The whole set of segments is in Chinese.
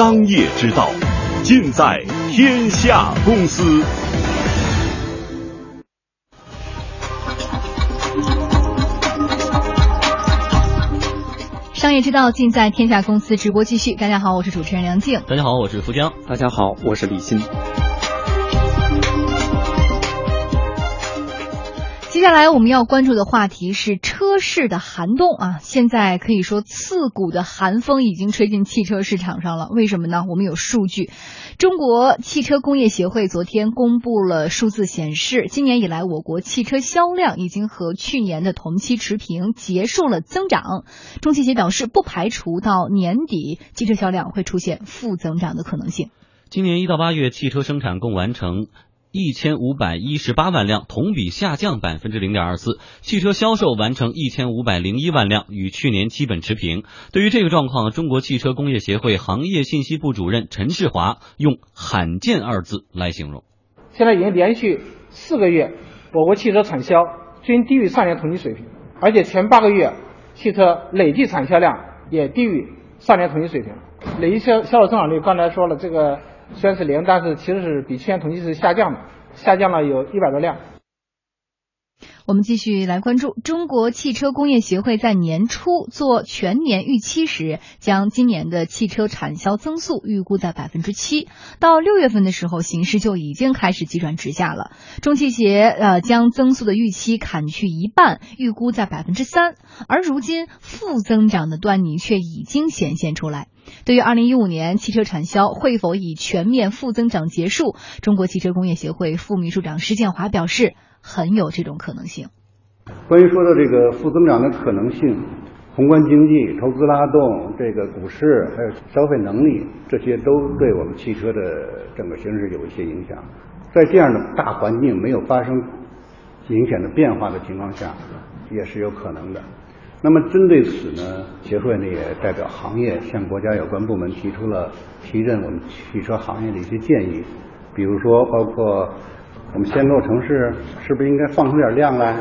商业之道，尽在天下公司。商业之道尽在天下公司直播继续。大家好，我是主持人梁静。大家好，我是福江。大家好，我是李欣。接下来我们要关注的话题是车市的寒冬啊！现在可以说刺骨的寒风已经吹进汽车市场上了。为什么呢？我们有数据，中国汽车工业协会昨天公布了数字显示，今年以来我国汽车销量已经和去年的同期持平，结束了增长。中汽协表示，不排除到年底汽车销量会出现负增长的可能性。今年一到八月，汽车生产共完成。一千五百一十八万辆，同比下降百分之零点二四。汽车销售完成一千五百零一万辆，与去年基本持平。对于这个状况，中国汽车工业协会行业信息部主任陈世华用“罕见”二字来形容。现在已经连续四个月，我国汽车产销均低于上年同期水平，而且前八个月汽车累计产销量也低于上年同期水平。累计销销售增长率，刚才说了这个。虽然是零，但是其实是比去年同期是下降的，下降了有一百多辆。我们继续来关注中国汽车工业协会在年初做全年预期时，将今年的汽车产销增速预估在百分之七。到六月份的时候，形势就已经开始急转直下了。中汽协呃将增速的预期砍去一半，预估在百分之三。而如今负增长的端倪却已经显现出来。对于二零一五年汽车产销会否以全面负增长结束，中国汽车工业协会副秘书长施建华表示，很有这种可能性。关于说到这个负增长的可能性，宏观经济、投资拉动、这个股市还有消费能力，这些都对我们汽车的整个形势有一些影响。在这样的大环境没有发生明显的变化的情况下，也是有可能的。那么针对此呢，协会呢也代表行业向国家有关部门提出了提振我们汽车行业的一些建议，比如说包括我们先购城市是不是应该放出点量来，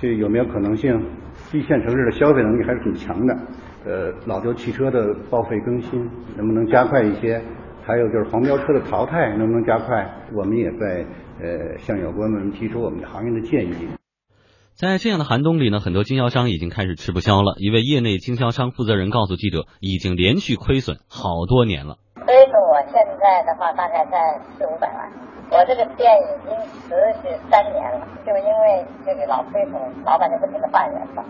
去有没有可能性？一线城市的消费能力还是挺强的，呃，老旧汽车的报废更新能不能加快一些？还有就是黄标车的淘汰能不能加快？我们也在呃向有关部门提出我们的行业的建议。在这样的寒冬里呢，很多经销商已经开始吃不消了。一位业内经销商负责人告诉记者，已经连续亏损好多年了。所以说，我现在的话大概在四五百万。我这个店已经持续三年了，就因为这个老亏损，老板就不停的换人了。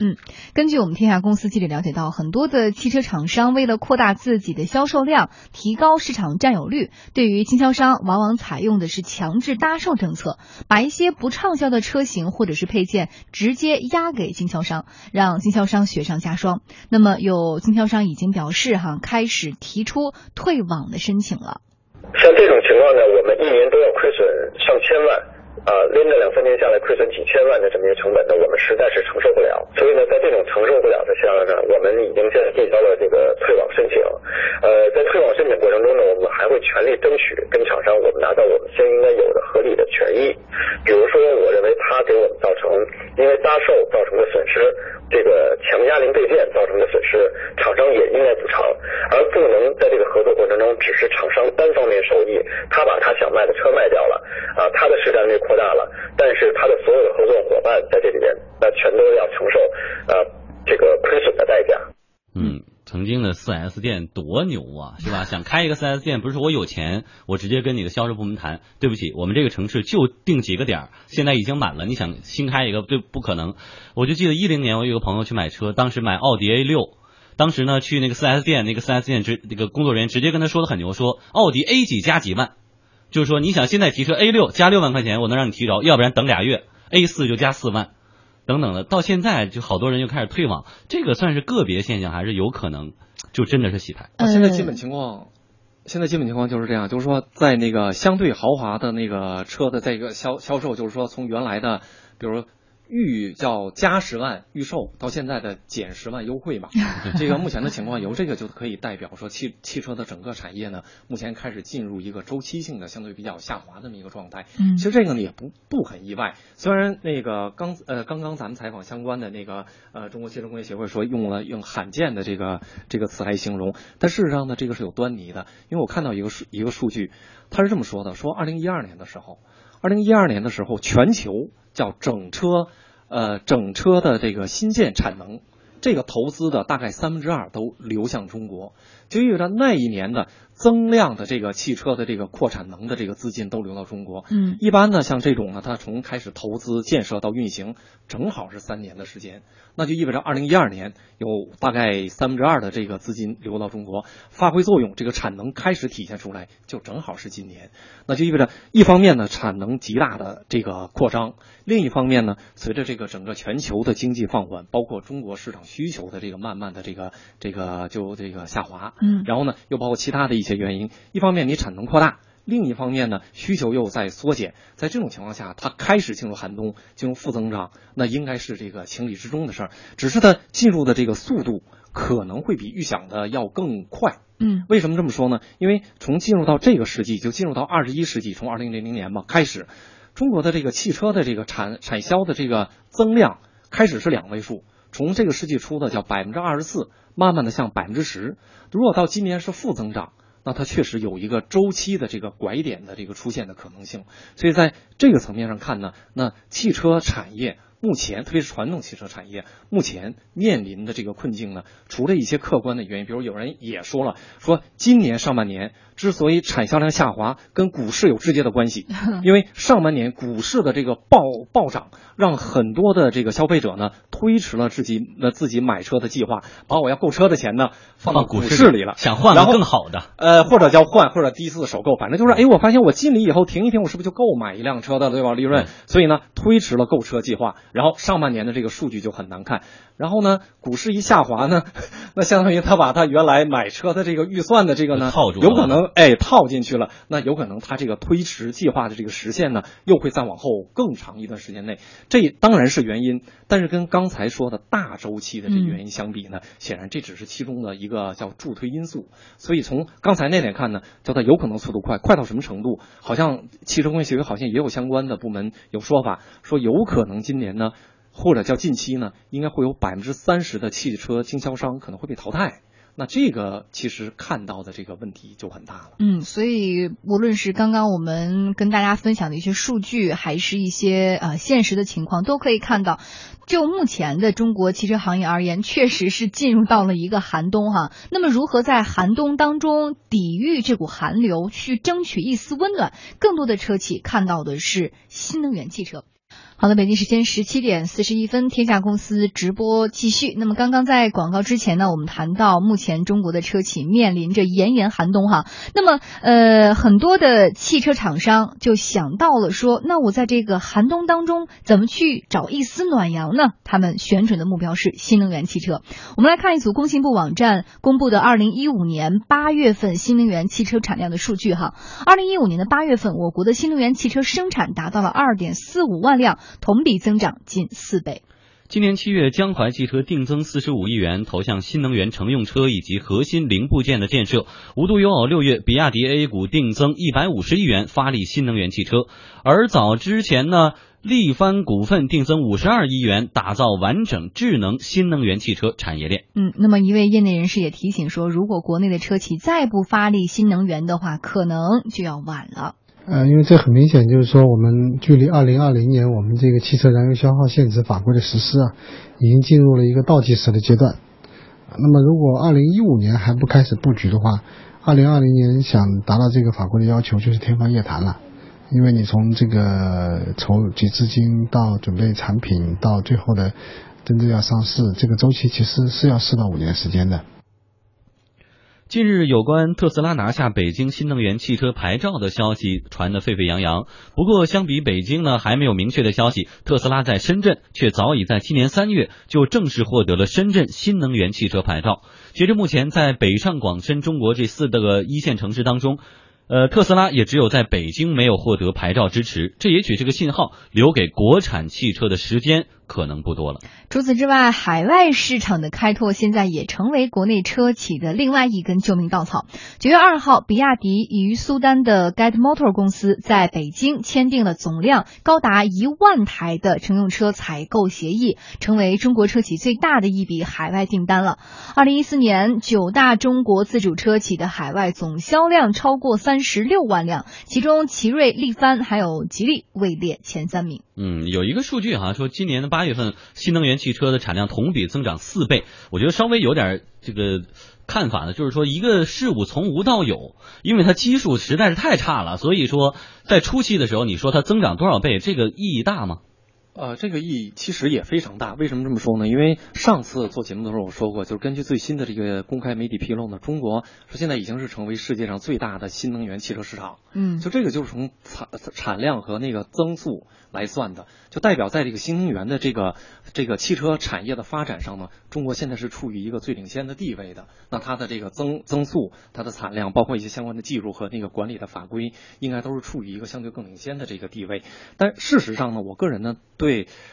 嗯，根据我们天下公司记者了解到，很多的汽车厂商为了扩大自己的销售量，提高市场占有率，对于经销商往往采用的是强制搭售政策，把一些不畅销的车型或者是配件直接压给经销商，让经销商雪上加霜。那么有经销商已经表示哈，开始提出退网的申请了。像这种情况呢，我们一年都要亏损上千万。啊，拎着两三年下来亏损几千万的这么一个成本呢，我们实在是承受不了。所以呢，在这种承受不了的下呢，我们已经现在递交了这个退网申请。呃，在退网申请过程中呢，我们还会全力争取跟厂商我们拿到我们先应该有的合理的权益。比如说，我认为他给因为搭售造成的损失，这个强压零配件造成的损失，厂商也应该补偿，而不能在这个合作过程中只是厂商单方面受益，他把他想卖的车卖掉了，啊，他的市占率扩。大了，但是他的所有的合作伙伴在这里面，那全都要承受呃这个亏损的代价。嗯，曾经的四 S 店多牛啊，是吧？想开一个四 S 店，不是说我有钱，我直接跟你的销售部门谈，对不起，我们这个城市就定几个点儿，现在已经满了，你想新开一个，对，不可能。我就记得一零年，我有个朋友去买车，当时买奥迪 A 六，当时呢去那个四 S 店，那个四 S 店直那个工作人员直接跟他说的很牛，说奥迪 A 几加几万。就是说，你想现在提车 A 六加六万块钱，我能让你提着，要不然等俩月 A 四就加四万，等等的。到现在就好多人又开始退网，这个算是个别现象，还是有可能就真的是洗牌？现在基本情况，现在基本情况就是这样，就是说在那个相对豪华的那个车的这个销销售，就是说从原来的，比如预叫加十万预售，到现在的减十万优惠嘛。这个目前的情况，由这个就可以代表说汽汽车的整个产业呢，目前开始进入一个周期性的相对比较下滑这么一个状态。嗯其实这个呢也不不很意外，虽然那个刚呃刚刚咱们采访相关的那个呃中国汽车工业协会说用了用罕见的这个这个词来形容，但事实上呢这个是有端倪的，因为我看到一个数一个数据，他是这么说的，说二零一二年的时候，二零一二年的时候全球叫整车呃整车的这个新建产能。这个投资的大概三分之二都流向中国，就意味着那一年的增量的这个汽车的这个扩产能的这个资金都流到中国。嗯一般呢，像这种呢，它从开始投资建设到运行，正好是三年的时间，那就意味着二零一二年有大概三分之二的这个资金流到中国，发挥作用，这个产能开始体现出来，就正好是今年。那就意味着一方面呢，产能极大的这个扩张，另一方面呢，随着这个整个全球的经济放缓，包括中国市场需求的这个慢慢的这个这个就这个下滑，嗯然后呢，又包括其他的一些原因，一方面你产能扩大。另一方面呢，需求又在缩减，在这种情况下，它开始进入寒冬，进入负增长，那应该是这个情理之中的事儿。只是它进入的这个速度可能会比预想的要更快。嗯为什么这么说呢？因为从进入到这个世纪，就进入到二十一世纪，从二零零零年嘛开始，中国的这个汽车的这个产产销的这个增量开始是两位数，从这个世纪初的叫百分之二十四，慢慢的向百分之十。如果到今年是负增长，那它确实有一个周期的这个拐点的这个出现的可能性。所以在这个层面上看呢，那汽车产业。目前，特别是传统汽车产业，目前面临的这个困境呢，除了一些客观的原因，比如有人也说了，说今年上半年之所以产销量下滑，跟股市有直接的关系，因为上半年股市的这个暴暴涨，让很多的这个消费者呢推迟了自己呃自己买车的计划，把我要购车的钱呢放到股市市里了，想换个然后更好的。呃，或者叫换，或者第一次首购，反正就是，哎，我发现我进里以后停一停，我是不是就购买一辆车的，对吧？利润对，所以呢，推迟了购车计划，然后上半年的这个数据就很难看。然后呢，股市一下滑呢，那相当于他把他原来买车的这个预算的这个呢，套住了有可能哎套进去了，那有可能他这个推迟计划的这个实现呢，又会再往后更长一段时间内。这当然是原因，但是跟刚才说的大周期的这个原因相比呢，显然这只是其中的一个叫助推因素。所以从刚才那点看呢，叫它有可能速度快，快到什么程度？好像汽车工业协会好像也有相关的部门有说法，说有可能今年或者叫近期呢，应该会有百分之三十的汽车经销商可能会被淘汰。那这个其实看到的这个问题就很大了。嗯，所以无论是刚刚我们跟大家分享的一些数据，还是一些呃现实的情况，都可以看到，就目前的中国汽车行业而言，确实是进入到了一个寒冬哈。那么如何在寒冬当中抵御这股寒流，去争取一丝温暖？更多的车企看到的是新能源汽车。好的，北京时间十七点四十一分，天下公司直播继续。那么刚刚在广告之前呢，我们谈到目前中国的车企面临着炎炎寒冬哈。那么呃，很多的汽车厂商就想到了说，那我在这个寒冬当中怎么去找一丝暖阳呢？他们选准的目标是新能源汽车。我们来看一组工信部网站公布的二零一五年八月份新能源汽车产量的数据哈。二零一五年的八月份，我国的新能源汽车生产达到了二点四五万辆。同比增长近四倍。今年七月，江淮汽车定增四十五亿元投向新能源乘用车以及核心零部件的建设。无独有偶，六月，比亚迪 A 股定增一百五十亿元发力新能源汽车。而早之前呢，力帆股份定增五十二亿元，打造完整智能新能源汽车产业链。嗯，那么一位业内人士也提醒说，如果国内的车企再不发力新能源的话，可能就要晚了。呃，因为这很明显就是说，我们距离二零二零年我们这个汽车燃油消耗限制法规的实施啊，已经进入了一个倒计时的阶段。那么，如果二零一五年还不开始布局的话，二零二零年想达到这个法规的要求就是天方夜谭了。因为你从这个筹集资金到准备产品到最后的真正要上市，这个周期其实是要四到五年时间的。近日，有关特斯拉拿下北京新能源汽车牌照的消息传得沸沸扬扬。不过，相比北京呢，还没有明确的消息。特斯拉在深圳却早已在今年三月就正式获得了深圳新能源汽车牌照。截至目前，在北上广深中国这四个一线城市当中，呃，特斯拉也只有在北京没有获得牌照支持，这也许是个信号，留给国产汽车的时间可能不多了。除此之外，海外市场的开拓现在也成为国内车企的另外一根救命稻草。九月二号，比亚迪与苏丹的 Get Motor 公司在北京签订了总量高达一万台的乘用车采购协议，成为中国车企最大的一笔海外订单了。二零一四年，九大中国自主车企的海外总销量超过三。三十六万辆，其中奇瑞、力帆还有吉利位列前三名。嗯，有一个数据哈，说今年的八月份新能源汽车的产量同比增长四倍，我觉得稍微有点这个看法呢，就是说一个事物从无到有，因为它基数实在是太差了，所以说在初期的时候，你说它增长多少倍，这个意义大吗？呃，这个意义其实也非常大。为什么这么说呢？因为上次做节目的时候我说过，就是根据最新的这个公开媒体披露呢，中国说现在已经是成为世界上最大的新能源汽车市场。嗯，就这个就是从产产量和那个增速来算的，就代表在这个新能源的这个这个汽车产业的发展上呢，中国现在是处于一个最领先的地位的。那它的这个增增速、它的产量，包括一些相关的技术和那个管理的法规，应该都是处于一个相对更领先的这个地位。但事实上呢，我个人呢。对，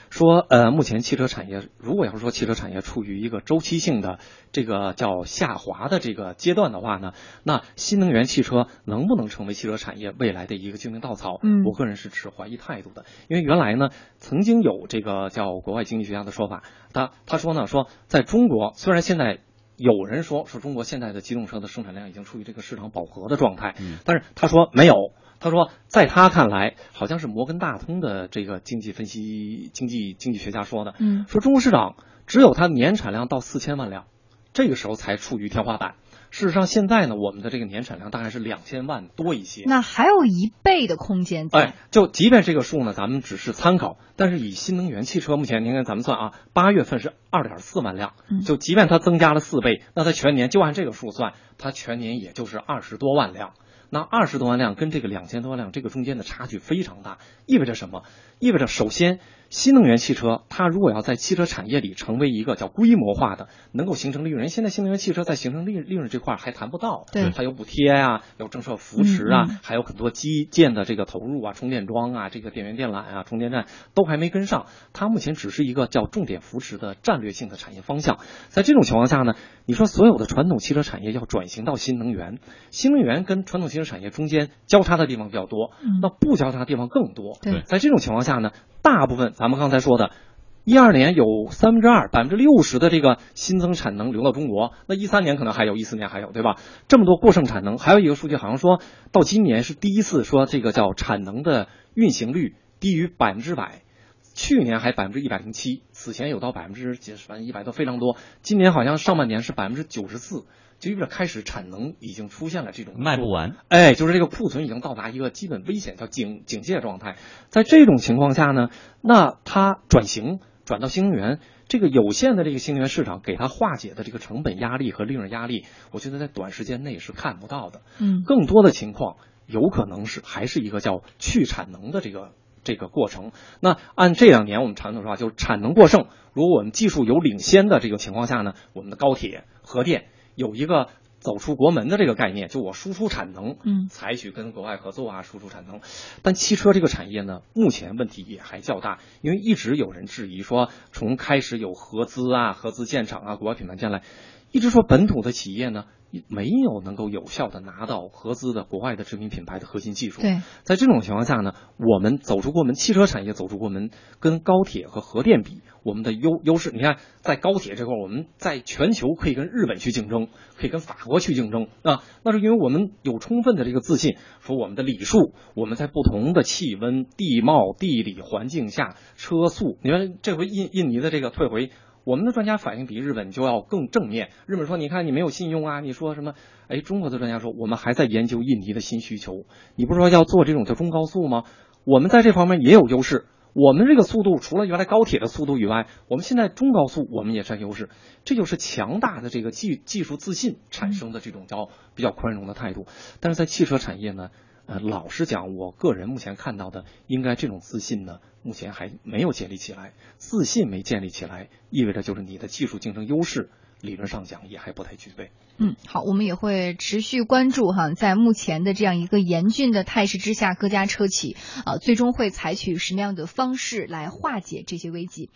说呃，目前汽车产业如果要是说汽车产业处于一个周期性的这个叫下滑的这个阶段的话呢，那新能源汽车能不能成为汽车产业未来的一个救命稻草？嗯，我个人是持怀疑态度的，因为原来呢，曾经有这个叫国外经济学家的说法，他他说呢，说在中国虽然现在有人说说中国现在的机动车的生产量已经处于这个市场饱和的状态，嗯，但是他说没有。他说，在他看来，好像是摩根大通的这个经济分析、经济经济学家说的，嗯，说中国市场只有它年产量到四千万辆，这个时候才处于天花板。事实上，现在呢，我们的这个年产量大概是两千万多一些，那还有一倍的空间。哎，就即便这个数呢，咱们只是参考，但是以新能源汽车目前，您看咱们算啊，八月份是二点四万辆，就即便它增加了四倍，那它全年就按这个数算，它全年也就是二十多万辆。那二十多万辆跟这个两千多万辆，这个中间的差距非常大，意味着什么？意味着首先，新能源汽车它如果要在汽车产业里成为一个叫规模化的，能够形成利润，现在新能源汽车在形成利利润这块还谈不到，对，它有补贴啊，有政策扶持啊，还有很多基建的这个投入啊，充电桩啊，这个电源电缆啊，充电站都还没跟上，它目前只是一个叫重点扶持的战略性的产业方向。在这种情况下呢，你说所有的传统汽车产业要转型到新能源，新能源跟传统汽车产业中间交叉的地方比较多，那不交叉的地方更多。对，在这种情况下呢，大部分咱们刚才说的，一二年有三分之二、百分之六十的这个新增产能流到中国，那一三年可能还有一四年还有，对吧？这么多过剩产能，还有一个数据好像说到今年是第一次说这个叫产能的运行率低于百分之百，去年还百分之一百零七，此前有到百分之几十，反正一百都非常多，今年好像上半年是百分之九十四。就意味着开始产能已经出现了这种卖不完，哎，就是这个库存已经到达一个基本危险叫警警戒状态。在这种情况下呢，那它转型转到新能源，这个有限的这个新能源市场给它化解的这个成本压力和利润压力，我觉得在短时间内是看不到的。嗯，更多的情况有可能是还是一个叫去产能的这个这个过程。那按这两年我们传统说话，就是产能过剩。如果我们技术有领先的这个情况下呢，我们的高铁、核电。有一个走出国门的这个概念，就我输出产能，嗯，采取跟国外合作啊，输出产能。但汽车这个产业呢，目前问题也还较大，因为一直有人质疑说，从开始有合资啊、合资建厂啊、国外品牌进来，一直说本土的企业呢。没有能够有效的拿到合资的国外的知名品牌的核心技术。对，在这种情况下呢，我们走出国门，汽车产业走出国门，跟高铁和核电比，我们的优优势，你看，在高铁这块，我们在全球可以跟日本去竞争，可以跟法国去竞争啊，那是因为我们有充分的这个自信，说我们的里数，我们在不同的气温、地貌、地理环境下，车速，你看这回印印尼的这个退回。我们的专家反应比日本就要更正面。日本说：“你看，你没有信用啊！你说什么？”哎，中国的专家说：“我们还在研究印尼的新需求。你不是说要做这种叫中高速吗？我们在这方面也有优势。我们这个速度除了原来高铁的速度以外，我们现在中高速我们也占优势。这就是强大的这个技技术自信产生的这种叫比较宽容的态度。但是在汽车产业呢？”呃，老实讲，我个人目前看到的，应该这种自信呢，目前还没有建立起来。自信没建立起来，意味着就是你的技术竞争优势理论上讲也还不太具备。嗯，好，我们也会持续关注哈，在目前的这样一个严峻的态势之下，各家车企啊，最终会采取什么样的方式来化解这些危机？